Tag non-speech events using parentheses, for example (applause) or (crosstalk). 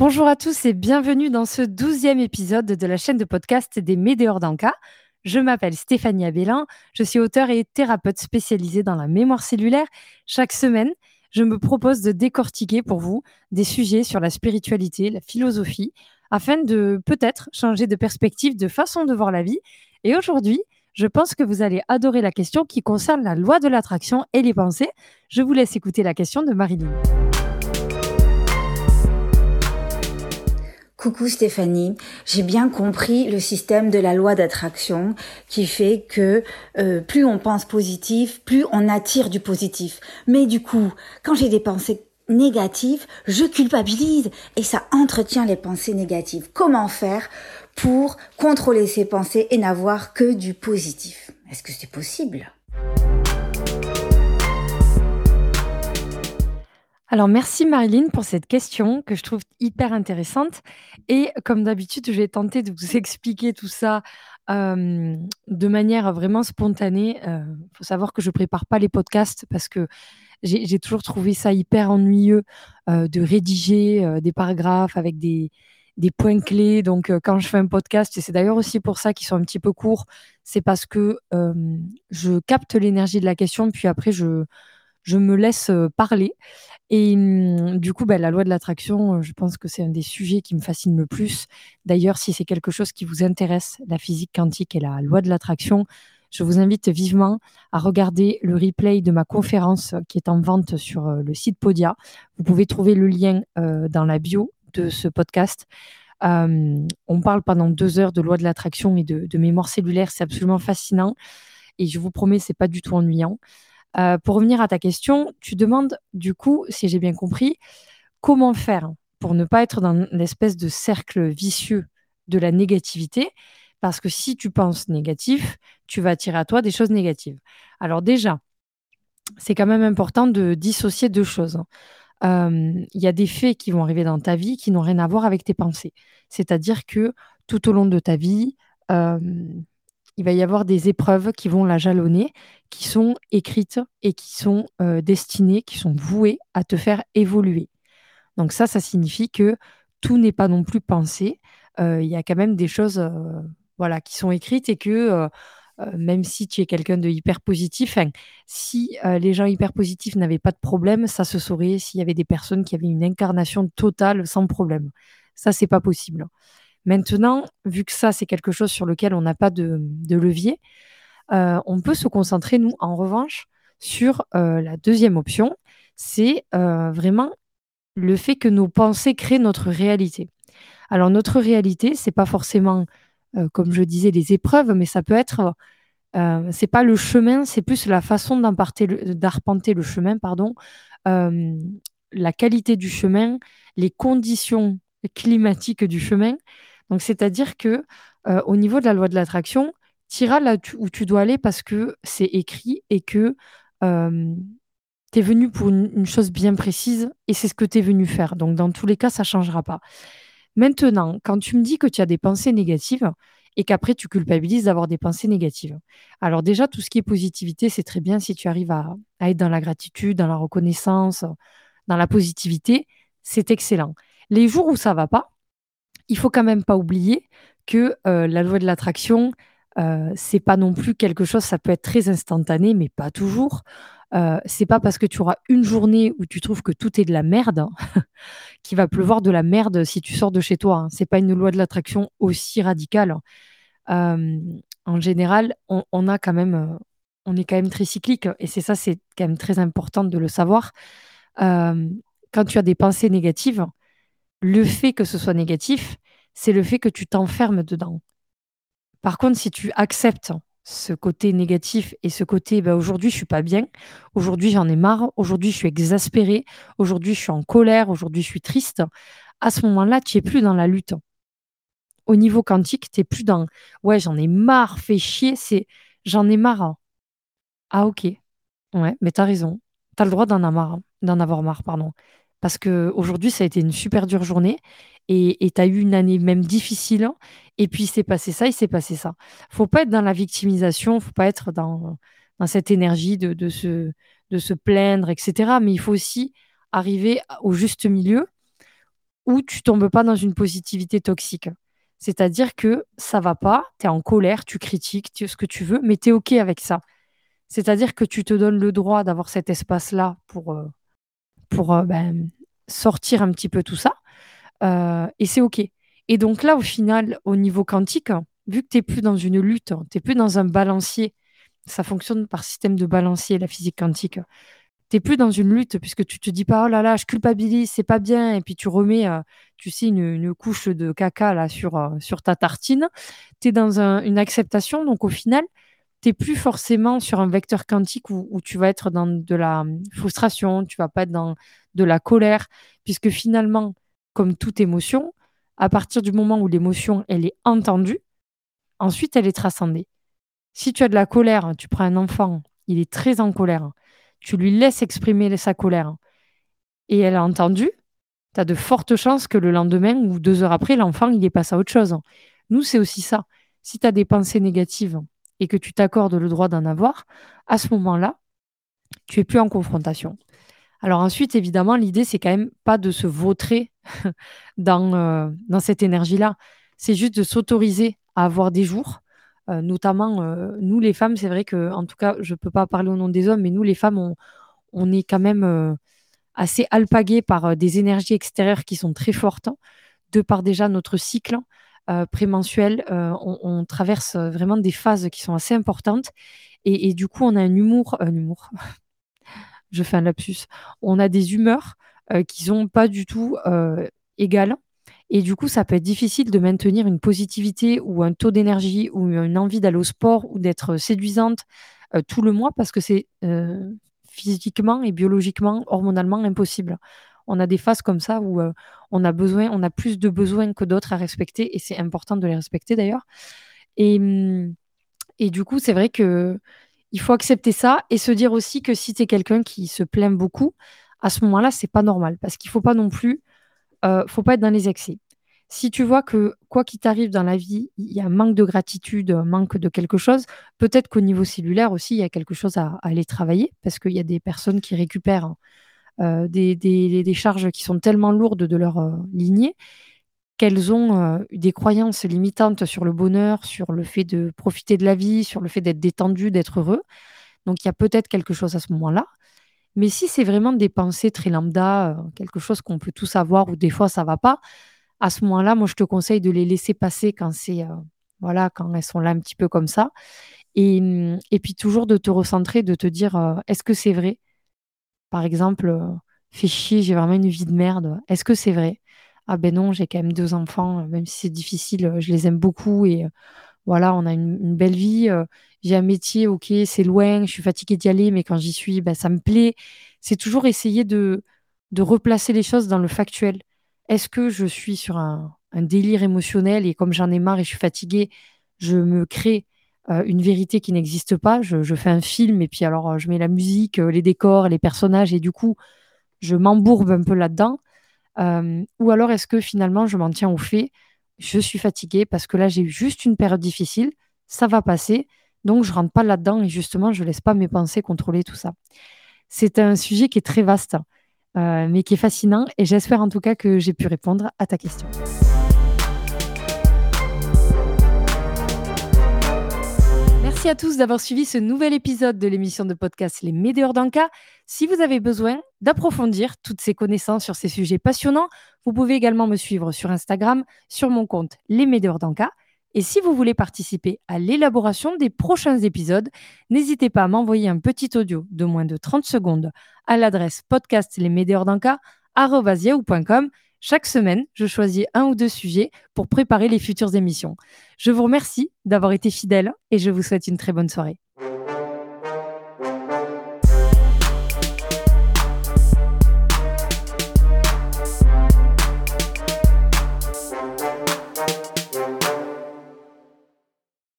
Bonjour à tous et bienvenue dans ce douzième épisode de la chaîne de podcast des Médéors d'Anka. Je m'appelle Stéphanie Abélin, je suis auteure et thérapeute spécialisée dans la mémoire cellulaire. Chaque semaine, je me propose de décortiquer pour vous des sujets sur la spiritualité, la philosophie, afin de peut-être changer de perspective, de façon de voir la vie. Et aujourd'hui, je pense que vous allez adorer la question qui concerne la loi de l'attraction et les pensées. Je vous laisse écouter la question de Marilyn. Coucou Stéphanie, j'ai bien compris le système de la loi d'attraction qui fait que euh, plus on pense positif, plus on attire du positif. Mais du coup, quand j'ai des pensées négatives, je culpabilise et ça entretient les pensées négatives. Comment faire pour contrôler ces pensées et n'avoir que du positif? Est-ce que c'est possible? Alors merci Marilyn pour cette question que je trouve hyper intéressante et comme d'habitude, je vais tenter de vous (laughs) expliquer tout ça, de manière vraiment spontanée. Il faut savoir que je prépare pas les podcasts parce que j'ai toujours trouvé ça hyper ennuyeux, de rédiger, des paragraphes avec des des points clés. Donc quand je fais un podcast et c'est d'ailleurs aussi pour ça qu'ils sont un petit peu courts, c'est parce que, je capte l'énergie de la question puis après je je me laisse, parler et mmh, du coup, bah, la loi de l'attraction, je pense que c'est un des sujets qui me fascine le plus. D'ailleurs, si c'est quelque chose qui vous intéresse, la physique quantique et la loi de l'attraction, je vous invite vivement à regarder le replay de ma conférence qui est en vente sur le site Podia. Vous pouvez trouver le lien dans la bio de ce podcast. on parle pendant deux heures de loi de l'attraction et de, de mémoire cellulaire. C'est absolument fascinant. Et je vous promets, c'est pas du tout ennuyant. Euh, pour revenir à ta question, tu demandes du coup, si j'ai bien compris, comment faire pour ne pas être dans l'espèce de cercle vicieux de la négativité, parce que si tu penses négatif, tu vas attirer à toi des choses négatives. Alors déjà, c'est quand même important de dissocier deux choses. Euh, il y a des faits qui vont arriver dans ta vie qui n'ont rien à voir avec tes pensées. C'est-à-dire que tout au long de ta vie, euh, il va y avoir des épreuves qui vont la jalonner, qui sont écrites et qui sont euh, destinées, qui sont vouées à te faire évoluer. Donc ça, ça signifie que tout n'est pas non plus pensé. Euh, il y a quand même des choses euh, voilà, qui sont écrites et que même si tu es quelqu'un de hyper positif, si les gens hyper positifs n'avaient pas de problème, ça se saurait s'il y avait des personnes qui avaient une incarnation totale sans problème. Ça, c'est pas possible. Maintenant, vu que ça, c'est quelque chose sur lequel on n'a pas de, levier, euh, on peut se concentrer, nous, en revanche, sur euh, la deuxième option, c'est euh, vraiment le fait que nos pensées créent notre réalité. Alors, notre réalité, c'est pas forcément, comme je disais, les épreuves, mais ça peut être, c'est pas le chemin, c'est plus la façon d'arpenter le chemin, pardon, la qualité du chemin, les conditions climatiques du chemin. Donc, c'est-à-dire que euh, au niveau de la loi de l'attraction, tu iras là où tu dois aller parce que c'est écrit et que tu es venu pour une, chose bien précise et c'est ce que tu es venu faire. Donc, dans tous les cas, ça ne changera pas. Maintenant, quand tu me dis que tu as des pensées négatives et qu'après tu culpabilises d'avoir des pensées négatives. Alors déjà, tout ce qui est positivité, c'est très bien si tu arrives à, à être dans la gratitude, dans la reconnaissance, dans la positivité, c'est excellent. Les jours où ça va pas, il faut quand même pas oublier que euh, la loi de l'attraction, euh, c'est pas non plus quelque chose, ça peut être très instantané, mais pas toujours. Euh, c'est pas parce que tu auras une journée où tu trouves que tout est de la merde (laughs) qu'il va pleuvoir de la merde si tu sors de chez toi. Hein. C'est pas une loi de l'attraction aussi radicale. en général, on, a quand même, on est quand même très cyclique et c'est ça, c'est quand même très important de le savoir. quand tu as des pensées négatives, le fait que ce soit négatif, c'est le fait que tu t'enfermes dedans. Par contre, si tu acceptes ce côté négatif et ce côté ben, aujourd'hui je suis pas bien, aujourd'hui j'en ai marre, aujourd'hui je suis exaspéré, aujourd'hui je suis en colère, aujourd'hui je suis triste, à ce moment-là, tu es plus dans la lutte. Au niveau quantique, tu n'es plus dans ouais, j'en ai marre, fais chier, c'est j'en ai marre. Ah OK. Ouais, mais tu as raison. Tu as le droit d'en avoir, d'en avoir marre, pardon. Parce qu'aujourd'hui, ça a été une super dure journée et tu as eu une année même difficile. Et puis, il s'est passé ça, il s'est passé ça. faut pas être dans la victimisation, faut pas être dans, cette énergie de, de, se, de se plaindre, etc. Mais il faut aussi arriver au juste milieu où tu tombes pas dans une positivité toxique. C'est-à-dire que ça va pas, tu es en colère, tu critiques, tu, ce que tu veux, mais tu es OK avec ça. C'est-à-dire que tu te donnes le droit d'avoir cet espace-là pour, euh, pour euh, ben, sortir un petit peu tout ça. Euh, et c'est OK. Et donc là, au final, au niveau quantique, vu que tu n'es plus dans une lutte, tu n'es plus dans un balancier, ça fonctionne par système de balancier, la physique quantique. Tu n'es plus dans une lutte puisque tu te dis pas, oh là là, je culpabilise, c'est pas bien, et puis tu remets, euh, tu sais, une, couche de caca là sur, sur ta tartine. Tu es dans une acceptation, donc au final, tu n'es plus forcément sur un vecteur quantique où, tu vas être dans de la hum, frustration, tu vas pas être dans de la colère, puisque finalement, comme toute émotion, à partir du moment où l'émotion, elle est entendue, ensuite, elle est transcendée. Si tu as de la colère, tu prends un enfant, il est très en colère, tu lui laisses exprimer sa colère et elle a entendu, tu as de fortes chances que le lendemain ou deux heures après, l'enfant, il est à autre chose. Nous, c'est aussi ça. Si tu as des pensées négatives et que tu t'accordes le droit d'en avoir, à ce moment-là, tu es plus en confrontation. Alors ensuite, évidemment, l'idée, c'est quand même pas de se vautrer (laughs) dans, euh, dans cette énergie-là. C'est juste de s'autoriser à avoir des jours. Euh, notamment, euh, nous, les femmes, c'est vrai que, en tout cas, je ne peux pas parler au nom des hommes, mais nous, les femmes, on, est quand même assez alpaguées par des énergies extérieures qui sont très fortes, de par déjà notre cycle prémensuel. On, on, traverse vraiment des phases qui sont assez importantes. Et, du coup, on a un humour, un humour, (laughs) je fais un lapsus, on a des humeurs euh, qui sont pas du tout euh, égales. Et du coup, ça peut être difficile de maintenir une positivité ou un taux d'énergie ou une envie d'aller au sport ou d'être séduisante euh, tout le mois parce que c'est physiquement et biologiquement, hormonalement impossible. On a des phases comme ça où on a besoin, on a plus de besoins que d'autres à respecter et c'est important de les respecter d'ailleurs. Et, et du coup, c'est vrai que il faut accepter ça et se dire aussi que si tu es quelqu'un qui se plaint beaucoup, à ce moment-là, c'est pas normal parce qu'il faut pas non plus, euh, faut pas être dans les excès. Si tu vois que quoi qu'il t'arrive dans la vie, il y a un manque de gratitude, un manque de quelque chose, peut-être qu'au niveau cellulaire aussi, il y a quelque chose à, aller travailler parce qu'il y a des personnes qui récupèrent euh, des, charges qui sont tellement lourdes de leur euh, lignée qu'elles ont euh, des croyances limitantes sur le bonheur, sur le fait de profiter de la vie, sur le fait d'être détendu, d'être heureux. Donc il y a peut-être quelque chose à ce moment-là. Mais si c'est vraiment des pensées très lambda, quelque chose qu'on peut tous avoir ou des fois ça va pas, à ce moment-là, moi je te conseille de les laisser passer quand c'est voilà, quand elles sont là un petit peu comme ça. Et, et puis toujours de te recentrer, de te dire est-ce que c'est vrai? Par exemple, fais chier, j'ai vraiment une vie de merde. Est-ce que c'est vrai? Ah ben non, j'ai quand même deux enfants, même si c'est difficile, je les aime beaucoup et voilà, on a une, belle vie. j'ai un métier, ok, c'est loin, je suis fatiguée d'y aller, mais quand j'y suis, ben, ça me plaît. C'est toujours essayer de, de replacer les choses dans le factuel. Est-ce que je suis sur un, délire émotionnel et comme j'en ai marre et je suis fatiguée, je me crée? Une vérité qui n'existe pas. Je, fais un film et puis alors je mets la musique, les décors, les personnages et du coup, je m'embourbe un peu là-dedans. Euh, ou alors est-ce que finalement je m'en tiens au fait, je suis fatiguée parce que là j'ai eu juste une période difficile, ça va passer, donc je rentre pas là-dedans et justement je laisse pas mes pensées contrôler tout ça. C'est un sujet qui est très vaste, euh, mais qui est fascinant et j'espère en tout cas que j'ai pu répondre à ta question. Merci à tous d'avoir suivi ce nouvel épisode de l'émission de podcast Les Médéors d'Anka. Si vous avez besoin d'approfondir toutes ces connaissances sur ces sujets passionnants, vous pouvez également me suivre sur Instagram, sur mon compte Les Médéors d'Anka. Et si vous voulez participer à l'élaboration des prochains épisodes, n'hésitez pas à m'envoyer un petit audio de moins de 30 secondes à l'adresse podcastlesmédéorsdanka.com chaque semaine, je choisis un ou deux sujets pour préparer les futures émissions. Je vous remercie d'avoir été fidèle et je vous souhaite une très bonne soirée.